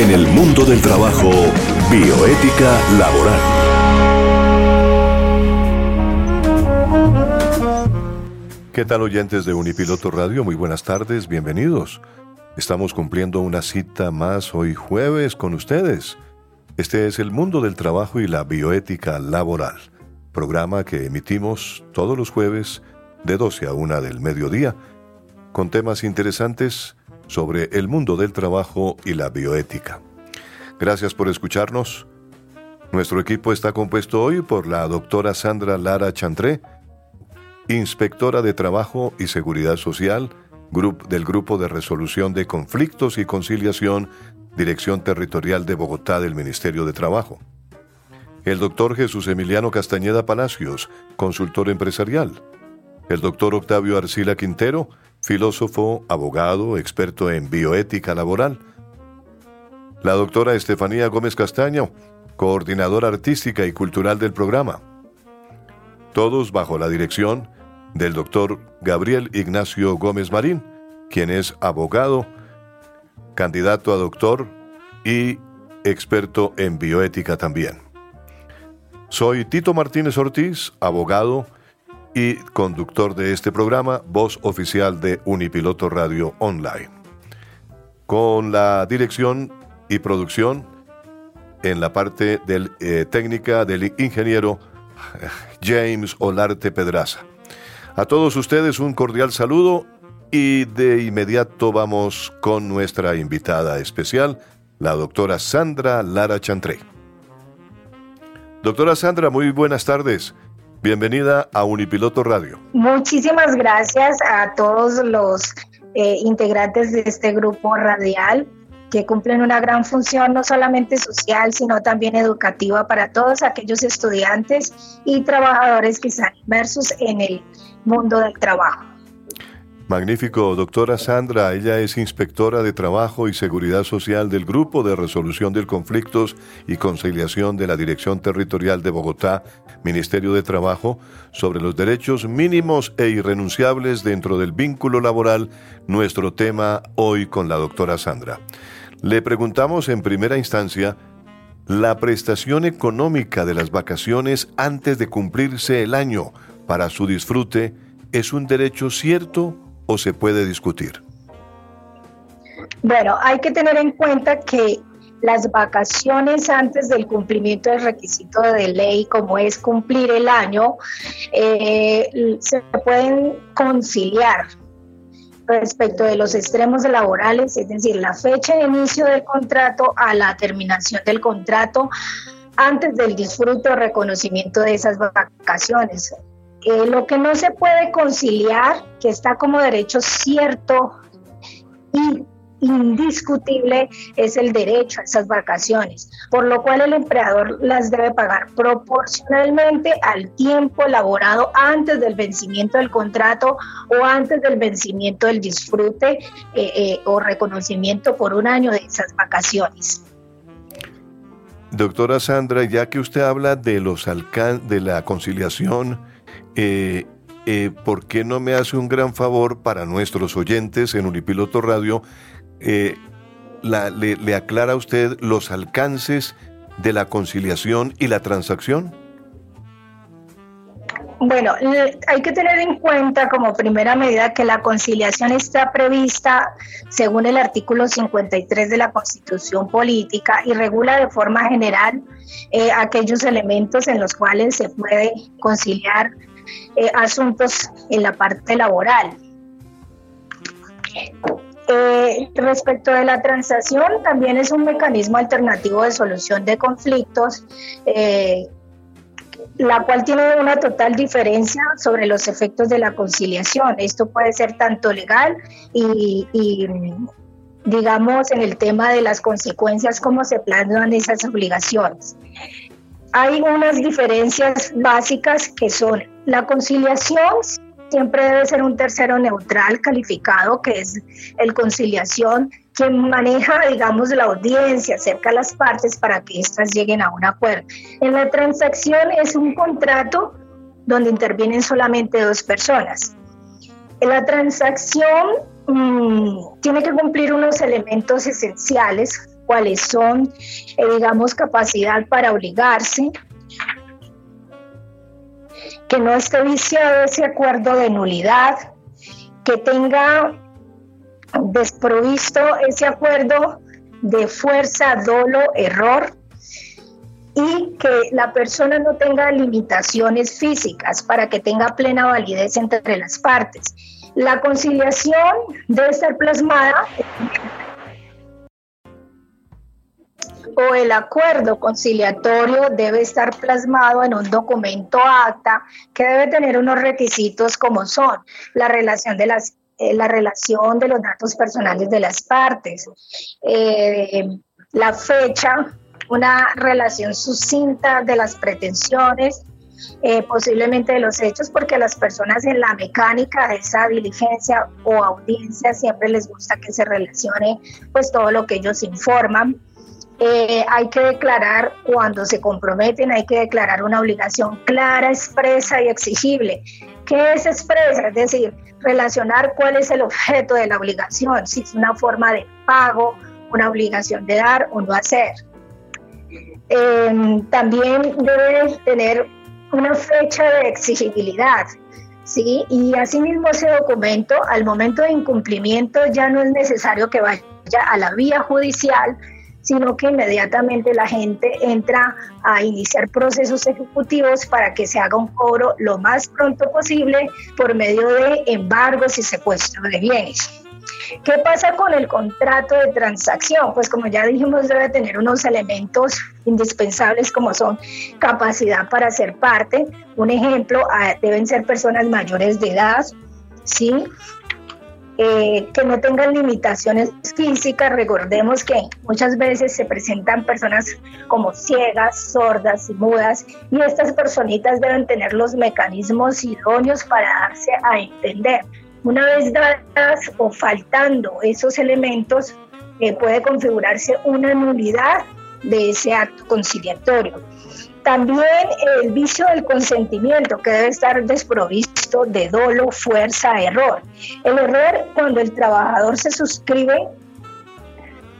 En el mundo del trabajo, bioética laboral. ¿Qué tal oyentes de Unipiloto Radio? Muy buenas tardes, bienvenidos. Estamos cumpliendo una cita más hoy jueves con ustedes. Este es el mundo del trabajo y la bioética laboral, programa que emitimos todos los jueves de 12 a 1 del mediodía, con temas interesantes sobre el mundo del trabajo y la bioética. Gracias por escucharnos. Nuestro equipo está compuesto hoy por la doctora Sandra Lara Chantré, inspectora de Trabajo y Seguridad Social del Grupo de Resolución de Conflictos y Conciliación, Dirección Territorial de Bogotá del Ministerio de Trabajo. El doctor Jesús Emiliano Castañeda Palacios, consultor empresarial. El doctor Octavio Arcila Quintero, filósofo, abogado, experto en bioética laboral. La doctora Estefanía Gómez Castaño, coordinadora artística y cultural del programa. Todos bajo la dirección del doctor Gabriel Ignacio Gómez Marín, quien es abogado, candidato a doctor y experto en bioética también. Soy Tito Martínez Ortiz, abogado, y conductor de este programa, voz oficial de Unipiloto Radio Online. Con la dirección y producción en la parte del, eh, técnica del ingeniero James Olarte Pedraza. A todos ustedes un cordial saludo y de inmediato vamos con nuestra invitada especial, la doctora Sandra Lara Chantré. Doctora Sandra, muy buenas tardes. Bienvenida a Unipiloto Radio. Muchísimas gracias a todos los eh, integrantes de este grupo radial que cumplen una gran función no solamente social, sino también educativa para todos aquellos estudiantes y trabajadores que están inmersos en el mundo del trabajo. Magnífico, doctora Sandra. Ella es inspectora de Trabajo y Seguridad Social del Grupo de Resolución de Conflictos y Conciliación de la Dirección Territorial de Bogotá, Ministerio de Trabajo, sobre los derechos mínimos e irrenunciables dentro del vínculo laboral, nuestro tema hoy con la doctora Sandra. Le preguntamos en primera instancia, ¿la prestación económica de las vacaciones antes de cumplirse el año para su disfrute es un derecho cierto o se puede discutir? Bueno, hay que tener en cuenta que las vacaciones antes del cumplimiento del requisito de ley, como es cumplir el año, eh, se pueden conciliar respecto de los extremos laborales, es decir, la fecha de inicio del contrato a la terminación del contrato antes del disfrute o reconocimiento de esas vacaciones lo que no se puede conciliar, que está como derecho cierto y indiscutible, es el derecho a esas vacaciones, por lo cual el empleador las debe pagar proporcionalmente al tiempo elaborado antes del vencimiento del contrato o antes del vencimiento del disfrute eh, eh, o reconocimiento por un año de esas vacaciones. Doctora Sandra, ya que usted habla de los de la conciliación eh, eh, ¿por qué no me hace un gran favor para nuestros oyentes en Unipiloto Radio? Eh, le, le aclara usted los alcances de la conciliación y la transacción? Bueno, hay que tener en cuenta como primera medida que la conciliación está prevista según el artículo 53 de la Constitución Política y regula de forma general aquellos elementos en los cuales se puede conciliar eh, asuntos en la parte laboral. Eh, respecto de la transacción, también es un mecanismo alternativo de solución de conflictos, eh, la cual tiene una total diferencia sobre los efectos de la conciliación. Esto puede ser tanto legal y, digamos, en el tema de las consecuencias, cómo se planean esas obligaciones hay unas diferencias básicas que son la conciliación siempre debe ser un tercero neutral calificado, que es el conciliación, quien maneja, digamos, la audiencia, acerca a las partes para que éstas lleguen a un acuerdo. En la transacción es un contrato donde intervienen solamente dos personas. En la transacción mm, tiene que cumplir unos elementos esenciales cuáles son, eh, digamos, capacidad para obligarse, que no esté viciado ese acuerdo de nulidad, que tenga desprovisto ese acuerdo de fuerza, dolo, error y que la persona no tenga limitaciones físicas para que tenga plena validez entre las partes. La conciliación debe estar plasmada o el acuerdo conciliatorio debe estar plasmado en un documento acta que debe tener unos requisitos como son la relación de las eh, la relación de los datos personales de las partes, eh, la fecha, una relación sucinta de las pretensiones, eh, posiblemente de los hechos, porque las personas en la mecánica de esa diligencia o audiencia siempre les gusta que se relacione pues todo lo que ellos informan. Hay que declarar cuando se comprometen, hay que declarar una obligación clara, expresa y exigible. ¿Qué es expresa? Es decir, relacionar cuál es el objeto de la obligación, si es una forma de pago, una obligación de dar o no hacer. Em, también debe tener una fecha de exigibilidad, ¿sí? Y asimismo ese documento, al momento de incumplimiento, ya no es necesario que vaya a la vía judicial, sino que inmediatamente la gente entra a iniciar procesos ejecutivos para que se haga un cobro lo más pronto posible por medio de embargos y secuestro de bienes. ¿Qué pasa con el contrato de transacción? Pues como ya dijimos, debe tener unos elementos indispensables como son capacidad para ser parte. Un ejemplo, ah, deben ser personas mayores de edad, ¿sí? Eh, que no tengan limitaciones físicas. Recordemos que muchas veces se presentan personas como ciegas, sordas y mudas y estas personitas deben tener los mecanismos idóneos para darse a entender. Una vez dadas o faltando esos elementos, eh, puede configurarse una nulidad de ese acto conciliatorio. También el vicio del consentimiento, que debe estar desprovisto de dolo, fuerza, error. El error cuando el trabajador se suscribe,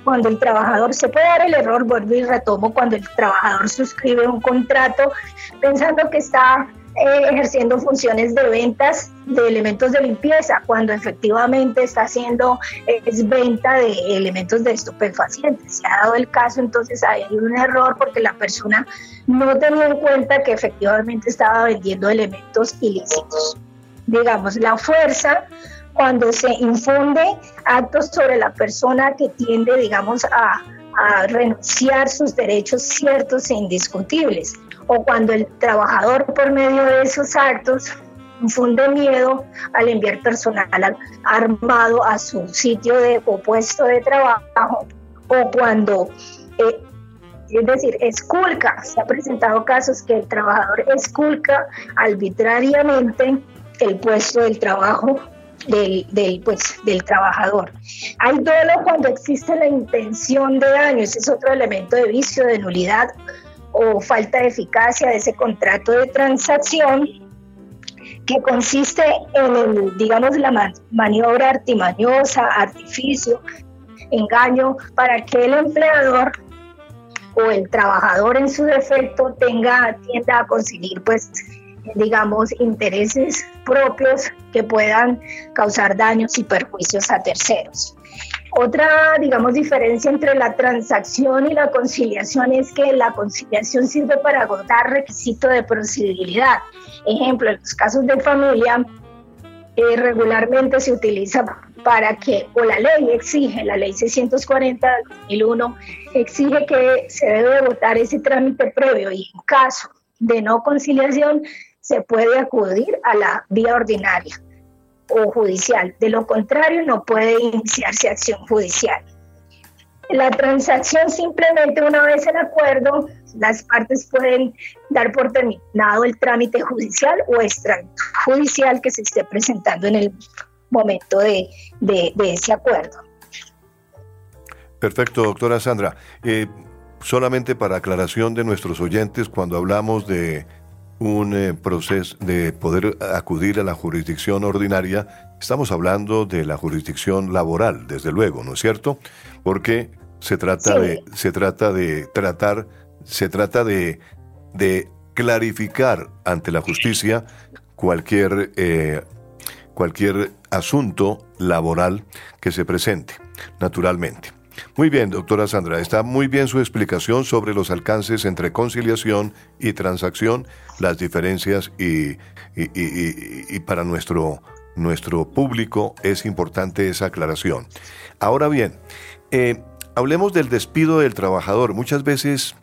cuando el trabajador se puede dar el error, vuelvo y retomo, cuando el trabajador suscribe un contrato pensando que está eh, ejerciendo funciones de ventas de elementos de limpieza, cuando efectivamente está haciendo es venta de elementos de estupefacientes. Se ha dado el caso, entonces hay un error porque la persona no tenía en cuenta que efectivamente estaba vendiendo elementos ilícitos. Digamos, la fuerza cuando se infunde actos sobre la persona que tiende, digamos, a, a renunciar sus derechos ciertos e indiscutibles o cuando el trabajador por medio de esos actos infunde miedo al enviar personal armado a su sitio de, o puesto de trabajo o cuando, eh, es decir, esculca, se ha presentado casos que el trabajador esculca arbitrariamente el puesto del trabajo del, del, pues, del trabajador. Hay dolo cuando existe la intención de daño, ese es otro elemento de vicio, de nulidad o falta de eficacia de ese contrato de transacción que consiste en, el, digamos, la maniobra artimañosa, artificio, engaño, para que el empleador o el trabajador en su defecto tenga, tienda a conseguir, pues, digamos, intereses propios que puedan causar daños y perjuicios a terceros. Otra, digamos, diferencia entre la transacción y la conciliación es que la conciliación sirve para agotar requisito de procedibilidad. Ejemplo, en los casos de familia, eh, regularmente se utiliza para que, o la ley exige, la ley 640 del 2001, exige que se debe agotar ese trámite previo y en caso de no conciliación se puede acudir a la vía ordinaria o judicial. De lo contrario, no puede iniciarse acción judicial. La transacción simplemente una vez en acuerdo, las partes pueden dar por terminado el trámite judicial o extrajudicial que se esté presentando en el momento de, ese acuerdo. Perfecto, doctora Sandra. Eh, solamente para aclaración de nuestros oyentes, cuando hablamos de un eh, proceso de poder acudir a la jurisdicción ordinaria, estamos hablando de la jurisdicción laboral, desde luego, ¿no es cierto? Porque Se trata de, se trata de tratar, se trata de, de clarificar ante la justicia cualquier, eh, cualquier asunto laboral que se presente, naturalmente. Muy bien, doctora Sandra, está muy bien su explicación sobre los alcances entre conciliación y transacción, las diferencias y, para nuestro, nuestro público es importante esa aclaración. Ahora bien, eh, hablemos del despido del trabajador. Muchas veces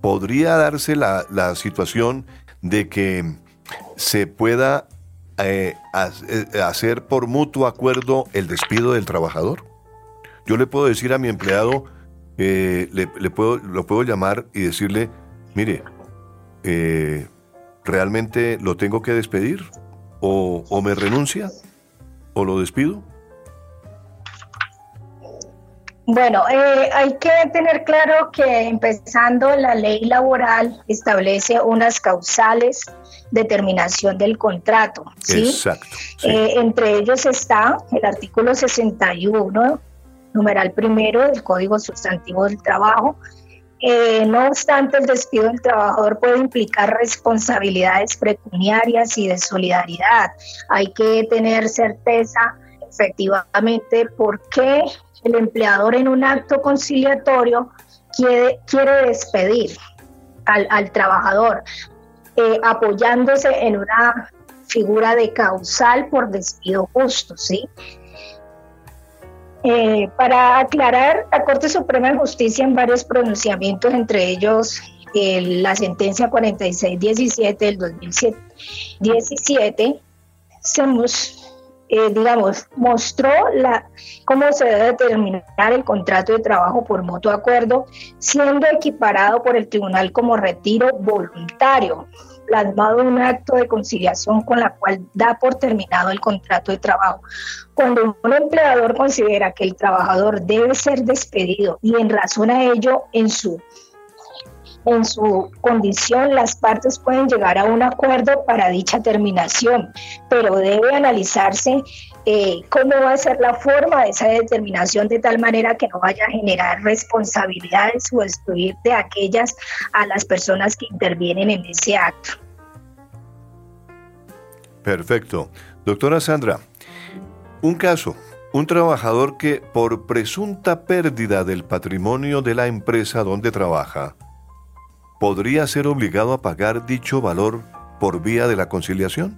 podría darse la, la situación de que se pueda eh, eh, hacer por mutuo acuerdo el despido del trabajador. Yo le puedo decir a mi empleado, eh, le, puedo, lo puedo llamar y decirle, mire, ¿realmente lo tengo que despedir? ¿O, o me renuncia? ¿O lo despido? Bueno, eh, hay que tener claro que empezando la ley laboral establece unas causales de terminación del contrato. ¿sí? Exacto. Eh, entre ellos está el artículo 61, numeral primero del Código Sustantivo del Trabajo. Eh, no obstante, el despido del trabajador puede implicar responsabilidades pecuniarias y de solidaridad. Hay que tener certeza efectivamente por qué el empleador en un acto conciliatorio quiere, quiere despedir al, trabajador, eh, apoyándose en una figura de causal por despido justo, ¿sí? Eh, para aclarar, la Corte Suprema de Justicia en varios pronunciamientos, entre ellos la sentencia 4617 del 2017, se, eh, digamos, mostró la, cómo se debe determinar el contrato de trabajo por mutuo acuerdo, siendo equiparado por el tribunal como retiro voluntario, plasmado en un acto de conciliación con la cual da por terminado el contrato de trabajo. Cuando un empleador considera que el trabajador debe ser despedido y en razón a ello en su en su condición, las partes pueden llegar a un acuerdo para dicha terminación, pero debe analizarse eh, cómo va a ser la forma de esa determinación de tal manera que no vaya a generar responsabilidades o excluir de aquellas a las personas que intervienen en ese acto. Perfecto. Doctora Sandra, un caso, un trabajador que por presunta pérdida del patrimonio de la empresa donde trabaja, podría ser obligado a pagar dicho valor por vía de la conciliación?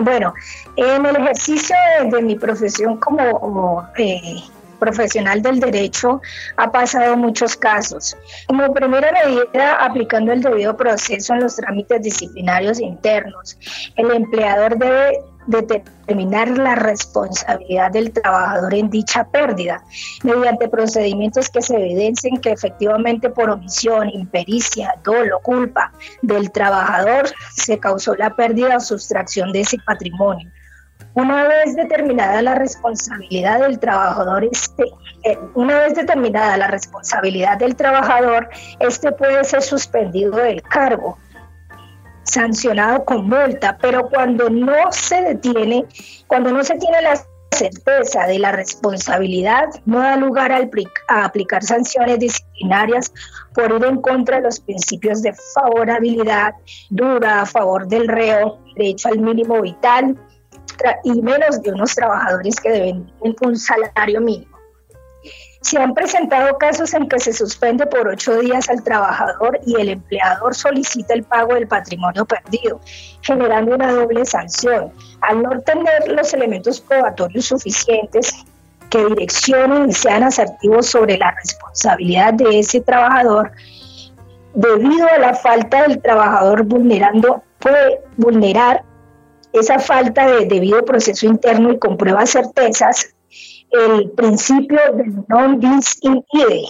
Bueno, en el ejercicio de, mi profesión como, eh, profesional del derecho ha pasado muchos casos. Como primera medida, aplicando el debido proceso en los trámites disciplinarios internos, el empleador debe determinar la responsabilidad del trabajador en dicha pérdida, mediante procedimientos que se evidencien que efectivamente por omisión, impericia, dolo, culpa del trabajador se causó la pérdida o sustracción de ese patrimonio. Una vez determinada la responsabilidad del trabajador, este, eh, una vez determinada la responsabilidad del trabajador, este puede ser suspendido del cargo sancionado con multa, pero cuando no se detiene, cuando no se tiene la certeza de la responsabilidad, no da lugar a aplicar sanciones disciplinarias por ir en contra de los principios de favorabilidad dura a favor del reo, derecho al mínimo vital y menos de unos trabajadores que deben un salario mínimo. Se han presentado casos en que se suspende por ocho días al trabajador y el empleador solicita el pago del patrimonio perdido, generando una doble sanción. Al no tener los elementos probatorios suficientes que direccionen y sean asertivos sobre la responsabilidad de ese trabajador, debido a la falta del trabajador vulnerando, puede vulnerar esa falta de debido proceso interno y con pruebas certezas, el principio del non bis in idem,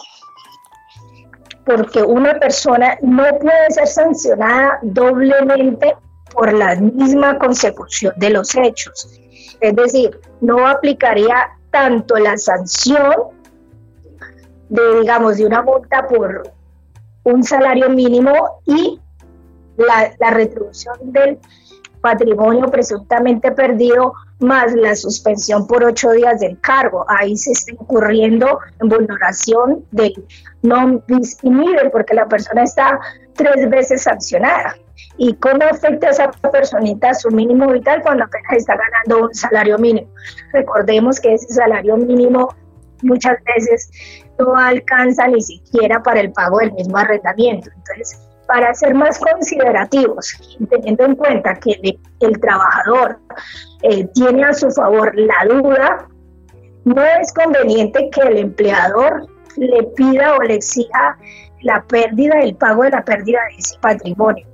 porque una persona no puede ser sancionada doblemente por la misma consecución de los hechos. Es decir, no aplicaría tanto la sanción de, digamos, de una multa por un salario mínimo y la retribución del patrimonio presuntamente perdido más la suspensión por ocho días del cargo. Ahí se está incurriendo en vulneración del non bis porque la persona está tres veces sancionada. ¿Y cómo afecta a esa personita su mínimo vital cuando apenas está ganando un salario mínimo? Recordemos que ese salario mínimo muchas veces no alcanza ni siquiera para el pago del mismo arrendamiento. Entonces, para ser más considerativos, teniendo en cuenta que el, trabajador eh, tiene a su favor la duda, no es conveniente que el empleador le pida o le exija la pérdida, el pago de la pérdida de ese patrimonio.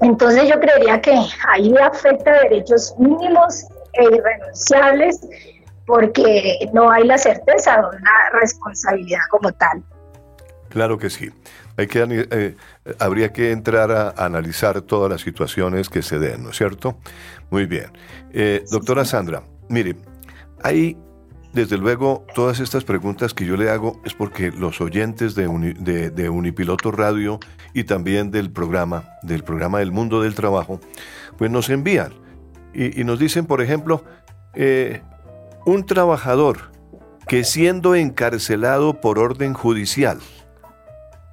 Entonces yo creería que ahí afecta derechos mínimos e irrenunciables porque no hay la certeza de una responsabilidad como tal. Claro que sí. Hay que, eh, habría que entrar a, analizar todas las situaciones que se den, ¿no es cierto? Muy bien. Eh, doctora Sandra, mire, hay desde luego todas estas preguntas que yo le hago es porque los oyentes de, de, Unipiloto Radio y también del programa, del programa del mundo del trabajo, pues nos envían y, nos dicen, por ejemplo, eh, un trabajador que siendo encarcelado por orden judicial,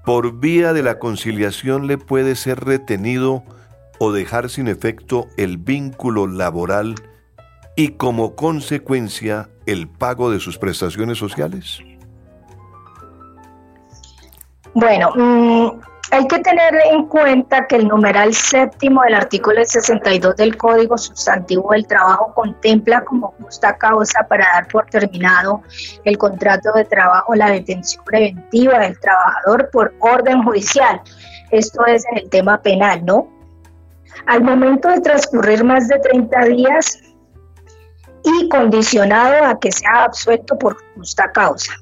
por vía de la conciliación le puede ser retenido o dejar sin efecto el vínculo laboral y como consecuencia el pago de sus prestaciones sociales? Bueno, mm, hay que tener en cuenta que el numeral séptimo del artículo 62 del Código Sustantivo del Trabajo contempla como justa causa para dar por terminado el contrato de trabajo la detención preventiva del trabajador por orden judicial. Esto es en el tema penal, ¿no? Al momento de transcurrir más de 30 días y condicionado a que sea absuelto por justa causa.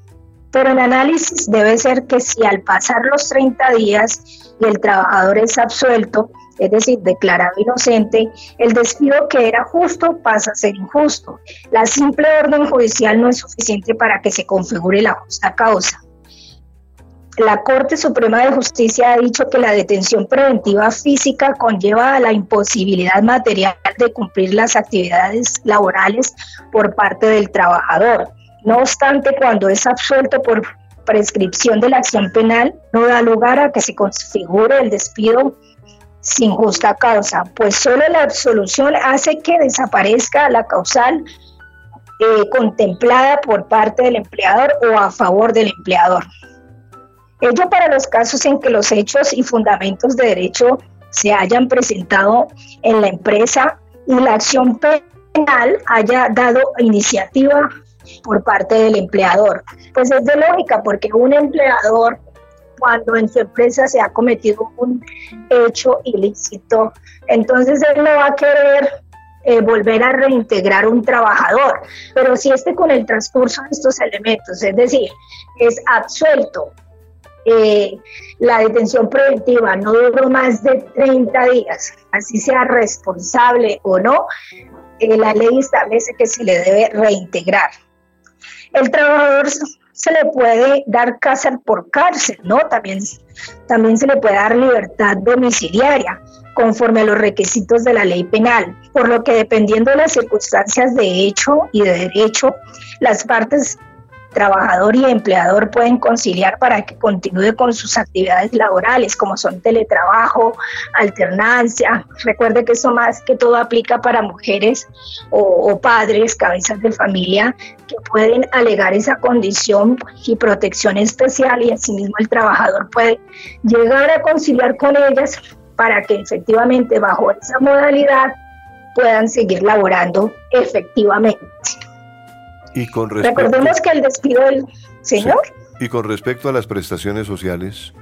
Pero el análisis debe ser que si al pasar los 30 días y el trabajador es absuelto, es decir, declarado inocente, el despido que era justo pasa a ser injusto. La simple orden judicial no es suficiente para que se configure la justa causa. La Corte Suprema de Justicia ha dicho que la detención preventiva física conlleva a la imposibilidad material de cumplir las actividades laborales por parte del trabajador. No obstante, cuando es absuelto por prescripción de la acción penal, no da lugar a que se configure el despido sin justa causa, pues solo la absolución hace que desaparezca la causal eh, contemplada por parte del empleador o a favor del empleador. Ello para los casos en que los hechos y fundamentos de derecho se hayan presentado en la empresa y la acción penal haya dado iniciativa por parte del empleador. Pues es de lógica, porque un empleador, cuando en su empresa se ha cometido un hecho ilícito, entonces él no va a querer eh, volver a reintegrar un trabajador. Pero si este con el transcurso de estos elementos, es decir, es absuelto, eh, la detención preventiva no duró más de 30 días, así sea responsable o no, eh, la ley establece que se le debe reintegrar. El trabajador se le puede dar cárcel por cárcel, ¿no? También, también se le puede dar libertad domiciliaria conforme a los requisitos de la ley penal, por lo que dependiendo de las circunstancias de hecho y de derecho, las partes trabajador y empleador pueden conciliar para que continúe con sus actividades laborales, como son teletrabajo, alternancia. Recuerde que eso más que todo aplica para mujeres o, padres, cabezas de familia, que pueden alegar esa condición y protección especial y asimismo el trabajador puede llegar a conciliar con ellas para que efectivamente bajo esa modalidad puedan seguir laborando efectivamente. Y con respecto, Recordemos que el despido del señor. Y con respecto a las prestaciones sociales.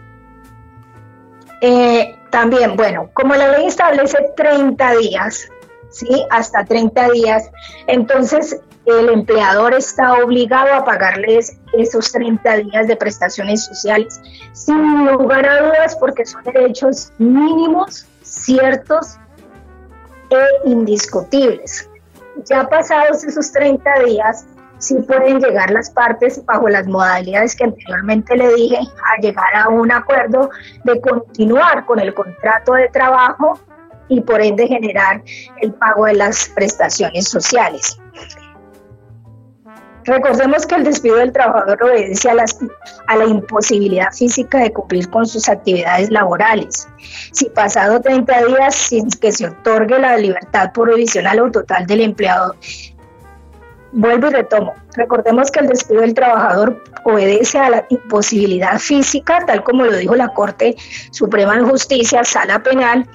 Eh, también, bueno, como la ley establece 30 días, ¿sí? Hasta 30 días, entonces el empleador está obligado a pagarles esos 30 días de prestaciones sociales, sin lugar a dudas, porque son derechos mínimos, ciertos e indiscutibles. Ya pasados esos 30 días, sí pueden llegar las partes bajo las modalidades que anteriormente le dije a llegar a un acuerdo de continuar con el contrato de trabajo y por ende generar el pago de las prestaciones sociales. Recordemos que el despido del trabajador obedece a, a, la imposibilidad física de cumplir con sus actividades laborales. Si pasado 30 días sin que se otorgue la libertad provisional o total del empleado, vuelvo y retomo. Recordemos que el despido del trabajador obedece a la imposibilidad física, tal como lo dijo la Corte Suprema de Justicia, Sala Penal,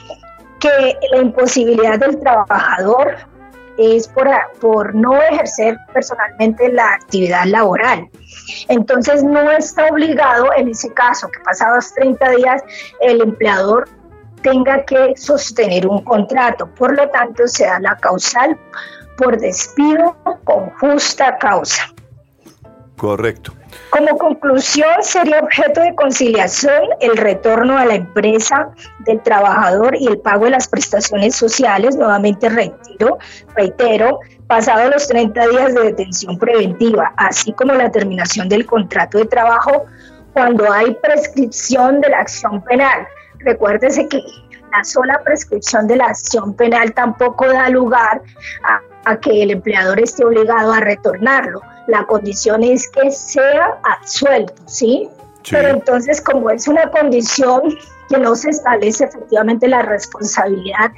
que la imposibilidad del trabajador es por, por no ejercer personalmente la actividad laboral. Entonces no está obligado en ese caso que pasados 30 días el empleador tenga que sostener un contrato. Por lo tanto, se da la causal por despido con justa causa. Correcto. Como conclusión, sería objeto de conciliación el retorno a la empresa del trabajador y el pago de las prestaciones sociales, nuevamente retiro, reitero, pasado los 30 días de detención preventiva, así como la terminación del contrato de trabajo cuando hay prescripción de la acción penal. Recuérdese que la sola prescripción de la acción penal tampoco da lugar a, a que el empleador esté obligado a retornarlo la condición es que sea absuelto, ¿sí? Pero entonces, como es una condición que no se establece efectivamente la responsabilidad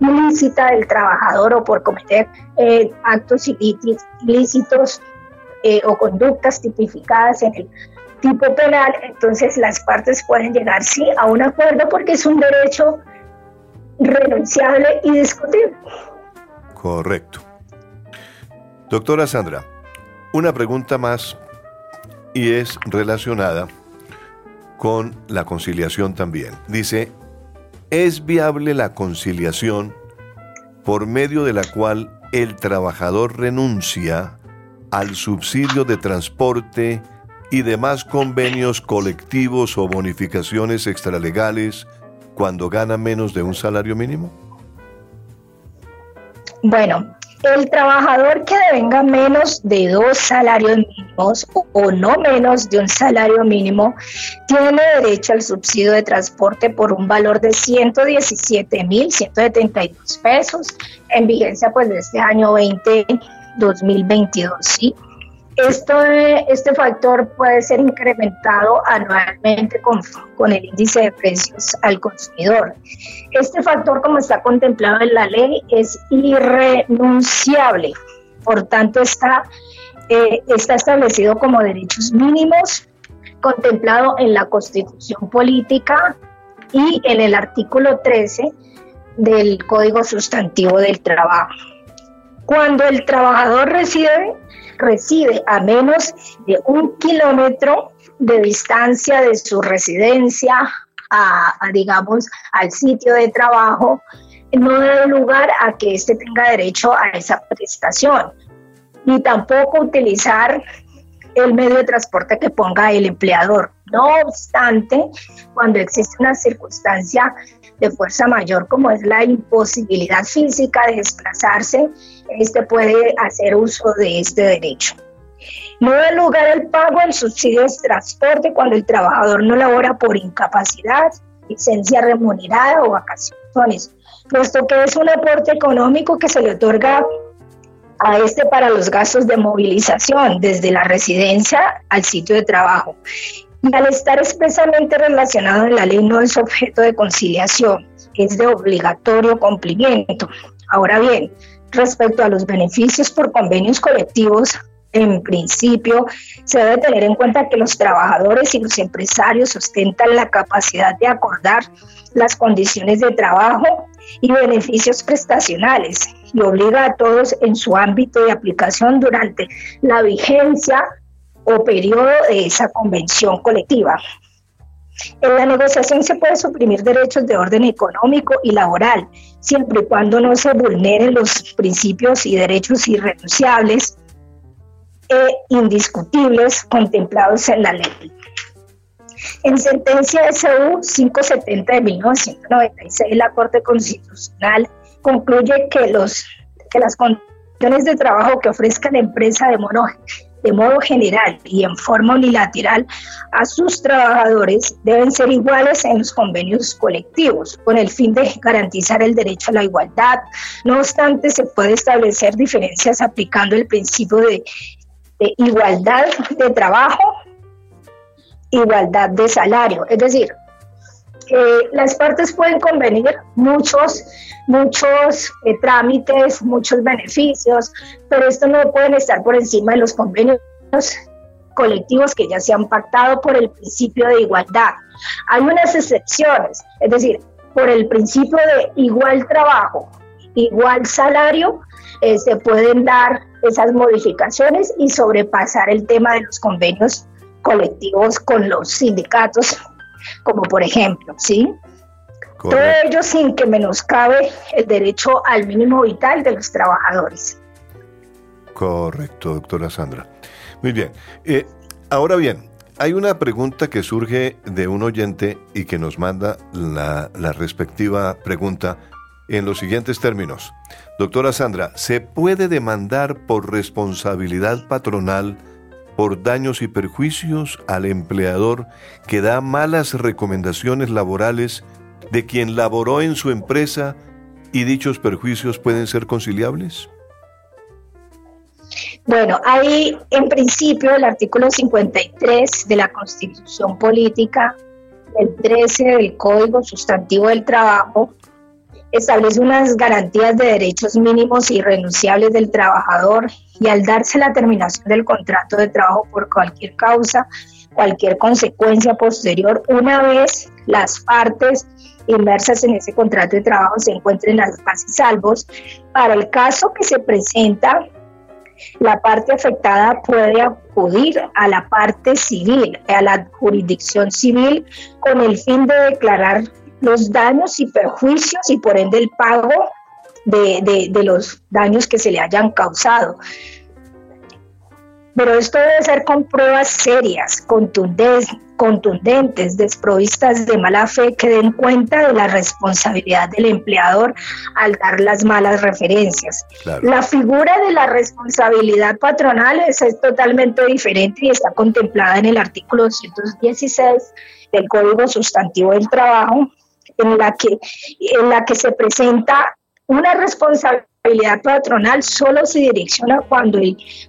ilícita del trabajador o por cometer eh, actos ilícitos eh, o conductas tipificadas en el tipo penal, entonces las partes pueden llegar sí a un acuerdo porque es un derecho renunciable y discutible. Correcto. Doctora Sandra, una pregunta más y es relacionada con la conciliación también. Dice, ¿es viable la conciliación por medio de la cual el trabajador renuncia al subsidio de transporte y demás convenios colectivos o bonificaciones extralegales cuando gana menos de un salario mínimo? Bueno, el trabajador que devenga menos de dos salarios mínimos o no menos de un salario mínimo tiene derecho al subsidio de transporte por un valor de 117.172 pesos en vigencia pues de este año 20 2022, ¿sí? Esto, este factor puede ser incrementado anualmente con, con, el índice de precios al consumidor. Este factor, como está contemplado en la ley, es irrenunciable. Por tanto, está, eh, está establecido como derechos mínimos, contemplado en la Constitución Política y en el artículo 13 del Código Sustantivo del Trabajo. Cuando el trabajador reside reside a menos de un kilómetro de distancia de su residencia a, digamos, al sitio de trabajo, no da lugar a que éste tenga derecho a esa prestación, ni tampoco utilizar el medio de transporte que ponga el empleador. No obstante, cuando existe una circunstancia de fuerza mayor como es la imposibilidad física de desplazarse, este puede hacer uso de este derecho. No da lugar al pago del subsidio de transporte cuando el trabajador no labora por incapacidad, licencia remunerada o vacaciones, puesto que es un aporte económico que se le otorga a este para los gastos de movilización desde la residencia al sitio de trabajo. Y al estar expresamente relacionado en la ley no es objeto de conciliación, es de obligatorio cumplimiento. Ahora bien, respecto a los beneficios por convenios colectivos, en principio, se debe tener en cuenta que los trabajadores y los empresarios ostentan la capacidad de acordar las condiciones de trabajo y beneficios prestacionales y obliga a todos en su ámbito de aplicación durante la vigencia o periodo de esa convención colectiva. En la negociación se puede suprimir derechos de orden económico y laboral, siempre y cuando no se vulneren los principios y derechos irrenunciables e indiscutibles contemplados en la ley. En sentencia SU 570 de 1996, la Corte Constitucional concluye que, los, que las condiciones de trabajo que ofrezca la empresa de mono de modo general y en forma unilateral a sus trabajadores deben ser iguales en los convenios colectivos, con el fin de garantizar el derecho a la igualdad. No obstante, se puede establecer diferencias aplicando el principio de, igualdad de trabajo, igualdad de salario. Es decir, las partes pueden convenir muchos, muchos eh, trámites, muchos beneficios, pero esto no pueden estar por encima de los convenios colectivos que ya se han pactado por el principio de igualdad. Hay unas excepciones, es decir, por el principio de igual trabajo, igual salario, eh, se pueden dar esas modificaciones y sobrepasar el tema de los convenios colectivos con los sindicatos como por ejemplo, ¿sí? Todo ello sin que menoscabe el derecho al mínimo vital de los trabajadores. Correcto, doctora Sandra. Muy bien. Eh, ahora bien, hay una pregunta que surge de un oyente y que nos manda la, la respectiva pregunta en los siguientes términos. Doctora Sandra, ¿se puede demandar por responsabilidad patronal por daños y perjuicios al empleador que da malas recomendaciones laborales de quien laboró en su empresa y dichos perjuicios pueden ser conciliables? Bueno, hay en principio el artículo 53 de la Constitución Política, el 13 del Código Sustantivo del Trabajo, establece unas garantías de derechos mínimos y irrenunciables del trabajador y al darse la terminación del contrato de trabajo por cualquier causa, cualquier consecuencia posterior, una vez las partes inmersas en ese contrato de trabajo se encuentren las bases salvos, para el caso que se presenta, la parte afectada puede acudir a la parte civil, a la jurisdicción civil, con el fin de declarar los daños y perjuicios y por ende el pago de, los daños que se le hayan causado. Pero esto debe ser con pruebas serias, contundentes, contundentes, desprovistas de mala fe, que den cuenta de la responsabilidad del empleador al dar las malas referencias. La figura de la responsabilidad patronal es, es, totalmente diferente y está contemplada en el artículo 216 del Código Sustantivo del Trabajo, en la que, en la que se presenta una responsabilidad patronal solo se direcciona cuando,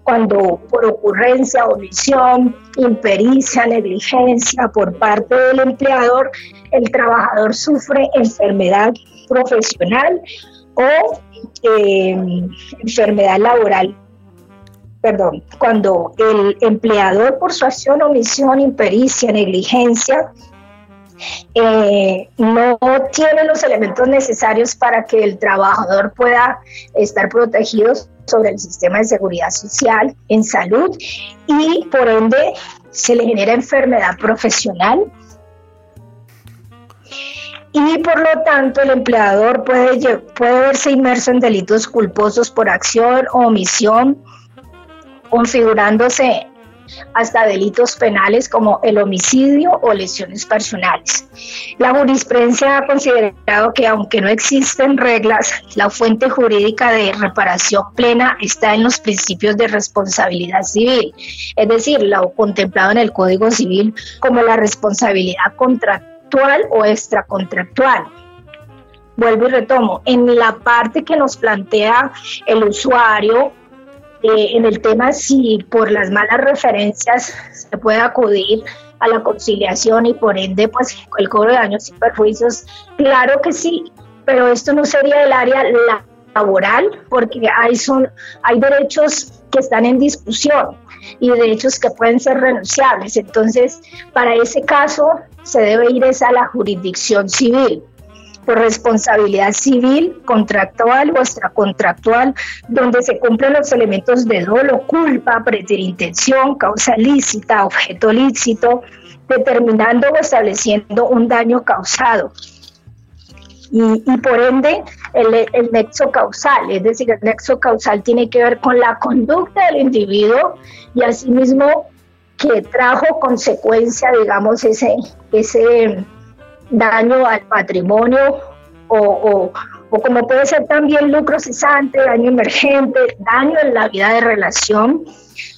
cuando por ocurrencia, omisión, impericia, negligencia por parte del empleador, el trabajador sufre enfermedad profesional o eh, enfermedad laboral. Perdón, cuando el empleador por su acción, omisión, impericia, negligencia, eh, no tiene los elementos necesarios para que el trabajador pueda estar protegido sobre el sistema de seguridad social, en salud y por ende se le genera enfermedad profesional. Y por lo tanto el empleador puede, puede verse inmerso en delitos culposos por acción o omisión, configurándose hasta delitos penales como el homicidio o lesiones personales. La jurisprudencia ha considerado que aunque no existen reglas, la fuente jurídica de reparación plena está en los principios de responsabilidad civil, es decir, lo contemplado en el Código Civil como la responsabilidad contractual o extracontractual vuelvo y retomo, en la parte que nos plantea el usuario eh, en el tema si por las malas referencias se puede acudir a la conciliación y por ende pues el cobro de daños y perjuicios, claro que sí, pero esto no sería el área laboral porque hay, son, hay derechos que están en discusión y derechos que pueden ser renunciables. Entonces, para ese caso se debe ir a la jurisdicción civil por responsabilidad civil, contractual o extracontractual, donde se cumplen los elementos de dolo, culpa, preterintención, causa lícita, objeto lícito, determinando o estableciendo un daño causado. Y, por ende el, el, nexo causal, es decir, el nexo causal tiene que ver con la conducta del individuo y asimismo que trajo consecuencia, digamos, ese, ese daño al patrimonio o, o como puede ser también lucro cesante, daño emergente, daño en la vida de relación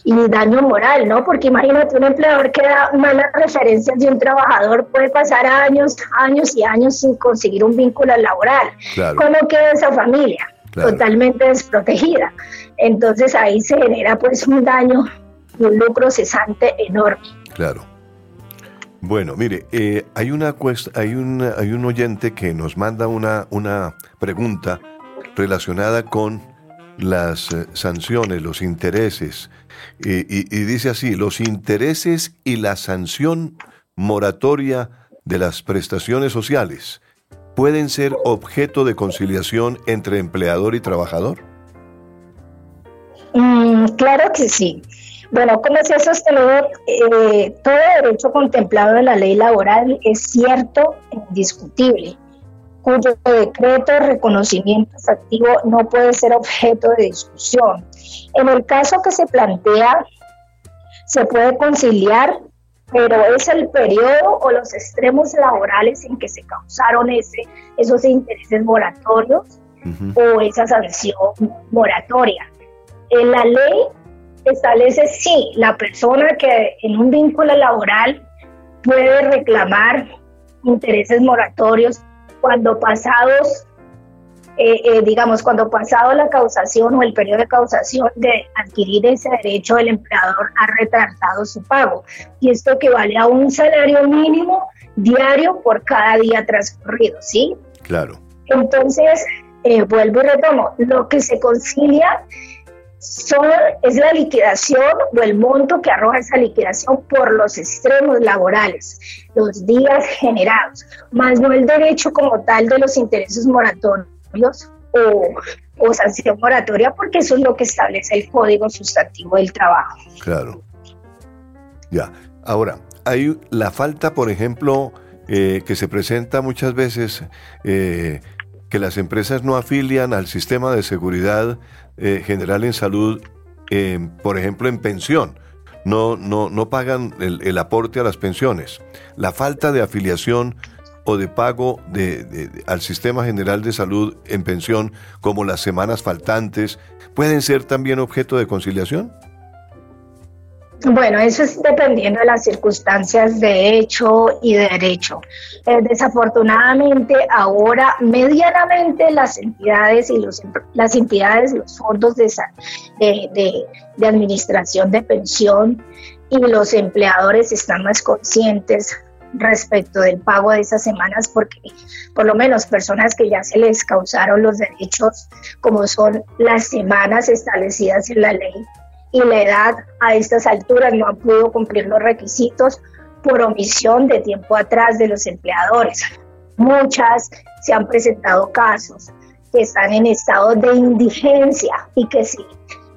y daño moral, ¿no? Porque imagínate un empleador que da malas referencias de un trabajador, puede pasar años, años y años sin conseguir un vínculo laboral. ¿Cómo queda esa familia? Totalmente desprotegida. Entonces ahí se genera pues un daño y un lucro cesante enorme. Claro. Bueno, mire, eh, hay, una hay, un, hay un oyente que nos manda una, una pregunta relacionada con las eh, sanciones, los intereses. y, dice así, los intereses y la sanción moratoria de las prestaciones sociales pueden ser objeto de conciliación entre empleador y trabajador. Mm, claro que sí. Bueno, como se ha sostenido, eh, todo derecho contemplado en la ley laboral es cierto e indiscutible cuyo decreto de reconocimiento efectivo no puede ser objeto de discusión. En el caso que se plantea, se puede conciliar, pero es el periodo o los extremos laborales en que se causaron ese, esos intereses moratorios o esa sanción moratoria. En la ley establece sí, la persona que en un vínculo laboral puede reclamar intereses moratorios cuando pasados, eh, eh, digamos, cuando pasado la causación o el periodo de causación de adquirir ese derecho, el empleador ha retrasado su pago. Y esto equivale a un salario mínimo diario por cada día transcurrido, ¿sí? Claro. Entonces, eh, vuelvo y retomo, lo que se concilia son, es la liquidación o el monto que arroja esa liquidación por los extremos laborales, los días generados, más no el derecho como tal de los intereses moratorios o, sanción moratoria, porque eso es lo que establece el Código Sustantivo del Trabajo. Claro. Ya. Ahora, hay la falta, por ejemplo, eh, que se presenta muchas veces eh, que las empresas no afilian al sistema de seguridad eh, general en salud, por ejemplo, en pensión. No, no, no pagan el, aporte a las pensiones. La falta de afiliación o de pago de, al sistema general de salud en pensión, como las semanas faltantes, pueden ser también objeto de conciliación. Bueno, eso es dependiendo de las circunstancias de hecho y de derecho. Eh, desafortunadamente, ahora medianamente las entidades y los las entidades, los fondos de, de, de administración de pensión y los empleadores están más conscientes respecto del pago de esas semanas porque por lo menos personas que ya se les causaron los derechos como son las semanas establecidas en la ley y la edad a estas alturas no ha podido cumplir los requisitos por omisión de tiempo atrás de los empleadores. Muchas se han presentado casos que están en estado de indigencia y que si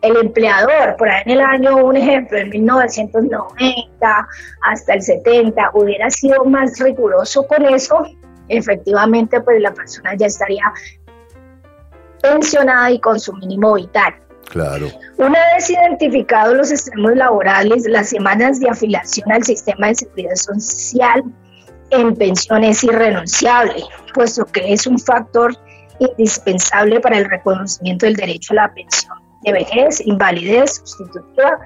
el empleador, por ahí en el año, un ejemplo, en 1990 hasta el 70, hubiera sido más riguroso con eso, efectivamente pues la persona ya estaría pensionada y con su mínimo vital. Claro. Una vez identificados los extremos laborales, las semanas de afiliación al sistema de seguridad social en pensión es irrenunciable, puesto que es un factor indispensable para el reconocimiento del derecho a la pensión de vejez, invalidez sustitutiva,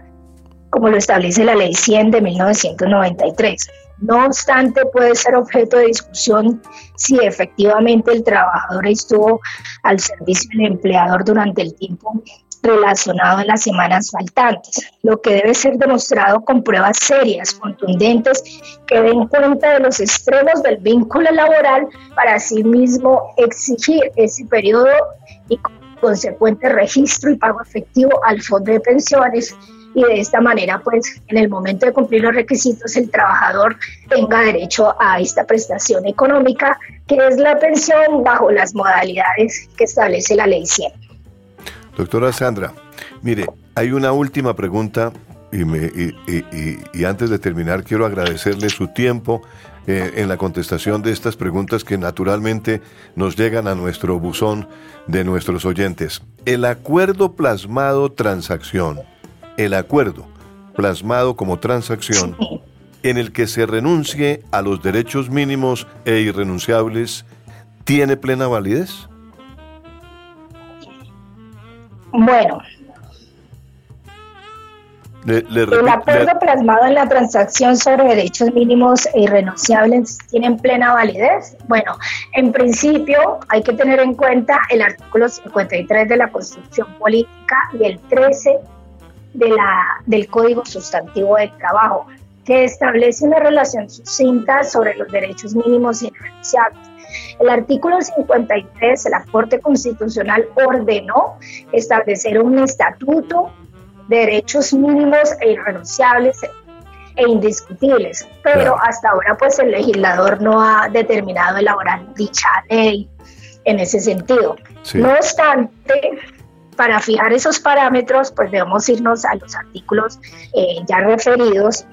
como lo establece la Ley 100 de 1993. No obstante, puede ser objeto de discusión si efectivamente el trabajador estuvo al servicio del empleador durante el tiempo relacionado en las semanas faltantes, lo que debe ser demostrado con pruebas serias, contundentes, que den cuenta de los extremos del vínculo laboral para asimismo exigir ese periodo y consecuente registro y pago efectivo al fondo de pensiones y de esta manera, pues, en el momento de cumplir los requisitos, el trabajador tenga derecho a esta prestación económica, que es la pensión bajo las modalidades que establece la Ley 100. Doctora Sandra, mire, hay una última pregunta y, me, y, antes de terminar quiero agradecerle su tiempo eh, en la contestación de estas preguntas que naturalmente nos llegan a nuestro buzón de nuestros oyentes. El acuerdo plasmado transacción, el acuerdo plasmado como transacción en el que se renuncie a los derechos mínimos e irrenunciables, ¿tiene plena validez? Bueno, el acuerdo plasmado en la transacción sobre derechos mínimos e irrenunciables tiene plena validez. Bueno, en principio hay que tener en cuenta el artículo 53 de la Constitución Política y el 13 de la, del Código Sustantivo del Trabajo, que establece una relación sucinta sobre los derechos mínimos e irrenunciables. El artículo 53 de la Corte Constitucional ordenó establecer un estatuto derechos mínimos e irrenunciables e indiscutibles, pero hasta ahora pues el legislador no ha determinado elaborar dicha ley en ese sentido. No obstante, para fijar esos parámetros, pues debemos irnos a los artículos eh, ya referidos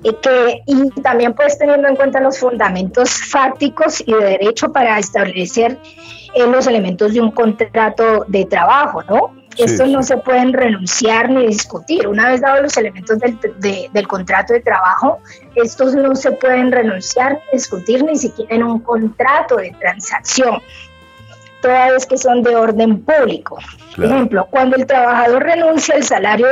que, y también pues teniendo en cuenta los fundamentos fácticos y de derecho para establecer eh, los elementos de un contrato de trabajo, ¿no? Estos no se pueden renunciar ni discutir. Una vez dados los elementos del, del, contrato de trabajo, estos no se pueden renunciar ni discutir ni siquiera en un contrato de transacción, toda vez que son de orden público. Por ejemplo, cuando el trabajador renuncia al salario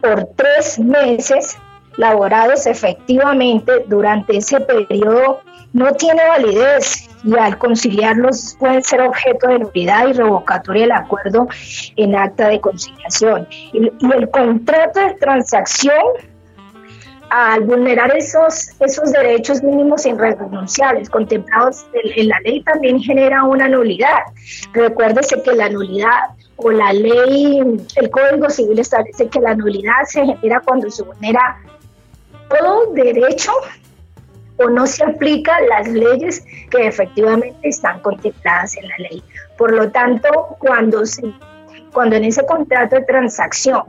por tres meses laborados efectivamente durante ese periodo, no tiene validez y al conciliarlos pueden ser objeto de nulidad y revocatoria del acuerdo en acta de conciliación. Y, el contrato de transacción, al vulnerar esos, esos derechos mínimos irrenunciables contemplados en, la ley, también genera una nulidad. Recuérdese que la nulidad o la ley, el Código Civil establece que la nulidad se genera cuando se vulnera todo derecho o no se aplican las leyes que efectivamente están contempladas en la ley. Por lo tanto, cuando, se, cuando en ese contrato de transacción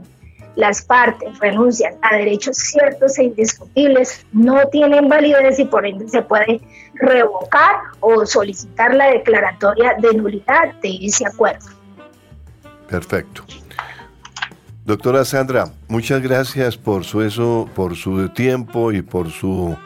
las partes renuncian a derechos ciertos e indiscutibles, no tienen validez y por ende se puede revocar o solicitar la declaratoria de nulidad de ese acuerdo. Perfecto. Doctora Sandra, muchas gracias por su eso, por su tiempo y por su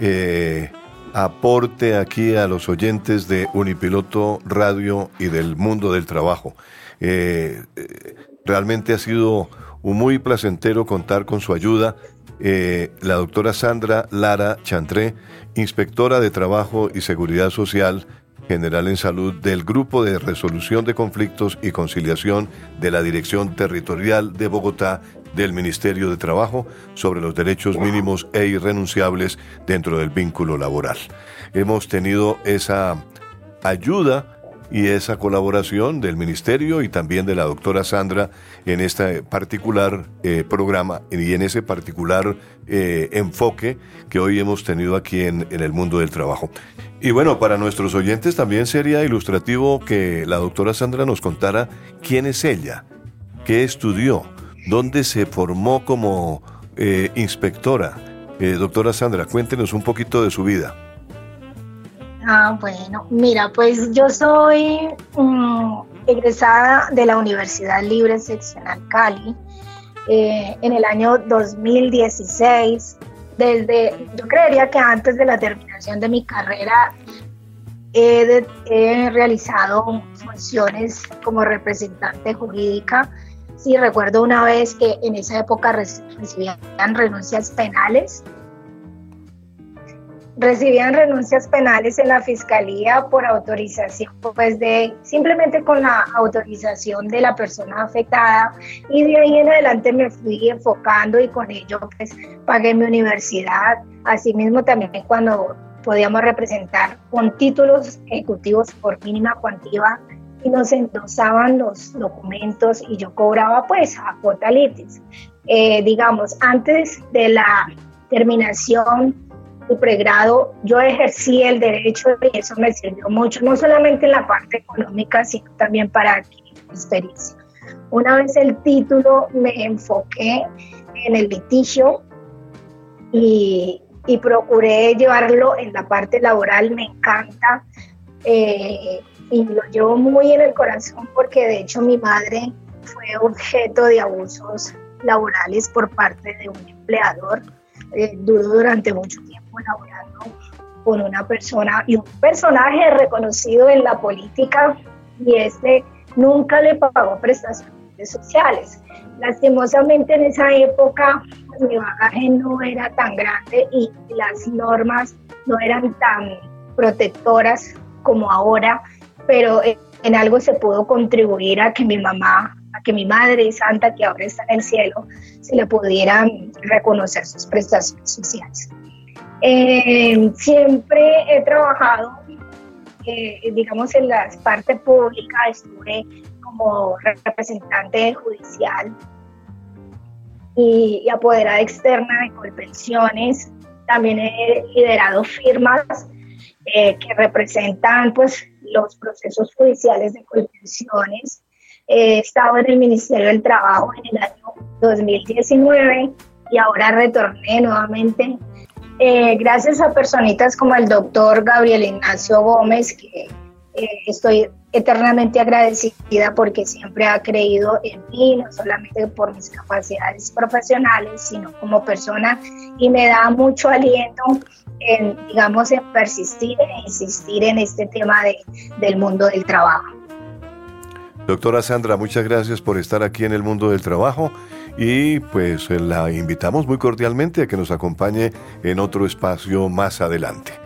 eh, aporte aquí a los oyentes de Unipiloto Radio y del mundo del trabajo. Eh, eh, realmente ha sido muy placentero contar con su ayuda. la doctora Sandra Lara Chantré, inspectora de Trabajo y Seguridad Social General en Salud del Grupo de Resolución de Conflictos y Conciliación de la Dirección Territorial de Bogotá del Ministerio de Trabajo sobre los derechos mínimos e irrenunciables dentro del vínculo laboral. Hemos tenido esa ayuda y esa colaboración del Ministerio y también de la doctora Sandra en este particular eh, programa y en ese particular eh, enfoque que hoy hemos tenido aquí en, el mundo del trabajo. Y bueno, para nuestros oyentes también sería ilustrativo que la doctora Sandra nos contara quién es ella, qué estudió, ¿Dónde se formó como eh, inspectora? Eh, doctora Sandra, cuéntenos un poquito de su vida. Ah, bueno, mira, pues yo soy mm, egresada de la Universidad Libre Seccional Cali eh, en el año 2016. Desde, yo creería que antes de la terminación de mi carrera he realizado funciones como representante jurídica Sí, recuerdo una vez que en esa época recibían renuncias penales. Recibían renuncias penales en la fiscalía por autorización, pues de simplemente con la autorización de la persona afectada y de ahí en adelante me fui enfocando y con ello pues pagué mi universidad. Asimismo también cuando podíamos representar con títulos ejecutivos por mínima cuantía y nos endosaban los documentos y yo cobraba pues a cuota eh, digamos, antes de la terminación del pregrado, yo ejercí el derecho y eso me sirvió mucho, no solamente en la parte económica, sino también para adquirir experiencia. Una vez el título, me enfoqué en el litigio y, y procuré llevarlo en la parte laboral, me encanta. Eh, y lo llevo muy en el corazón porque de hecho mi madre fue objeto de abusos laborales por parte de un empleador. Eh, duró durante mucho tiempo laborando con una persona y un personaje reconocido en la política y este nunca le pagó prestaciones sociales. Lastimosamente en esa época pues, mi bagaje no era tan grande y las normas no eran tan protectoras como ahora, pero en algo se pudo contribuir a que mi mamá, a que mi madre santa, que ahora está en el cielo, se le pudieran reconocer sus prestaciones sociales. Eh, siempre he trabajado, eh, digamos, en la parte pública, estuve como representante judicial y, apoderada externa de Colpensiones. También he liderado firmas eh, que representan pues, los procesos judiciales de Colpensiones. He estado en el Ministerio del Trabajo en el año 2019 y ahora retorné nuevamente eh, gracias a personitas como el doctor Gabriel Ignacio Gómez, que eh, estoy eternamente agradecida porque siempre ha creído en mí, no solamente por mis capacidades profesionales, sino como persona, y me da mucho aliento en, digamos, en persistir, e insistir en este tema de, del mundo del trabajo. Doctora Sandra, muchas gracias por estar aquí en el mundo del trabajo y pues la invitamos muy cordialmente a que nos acompañe en otro espacio más adelante.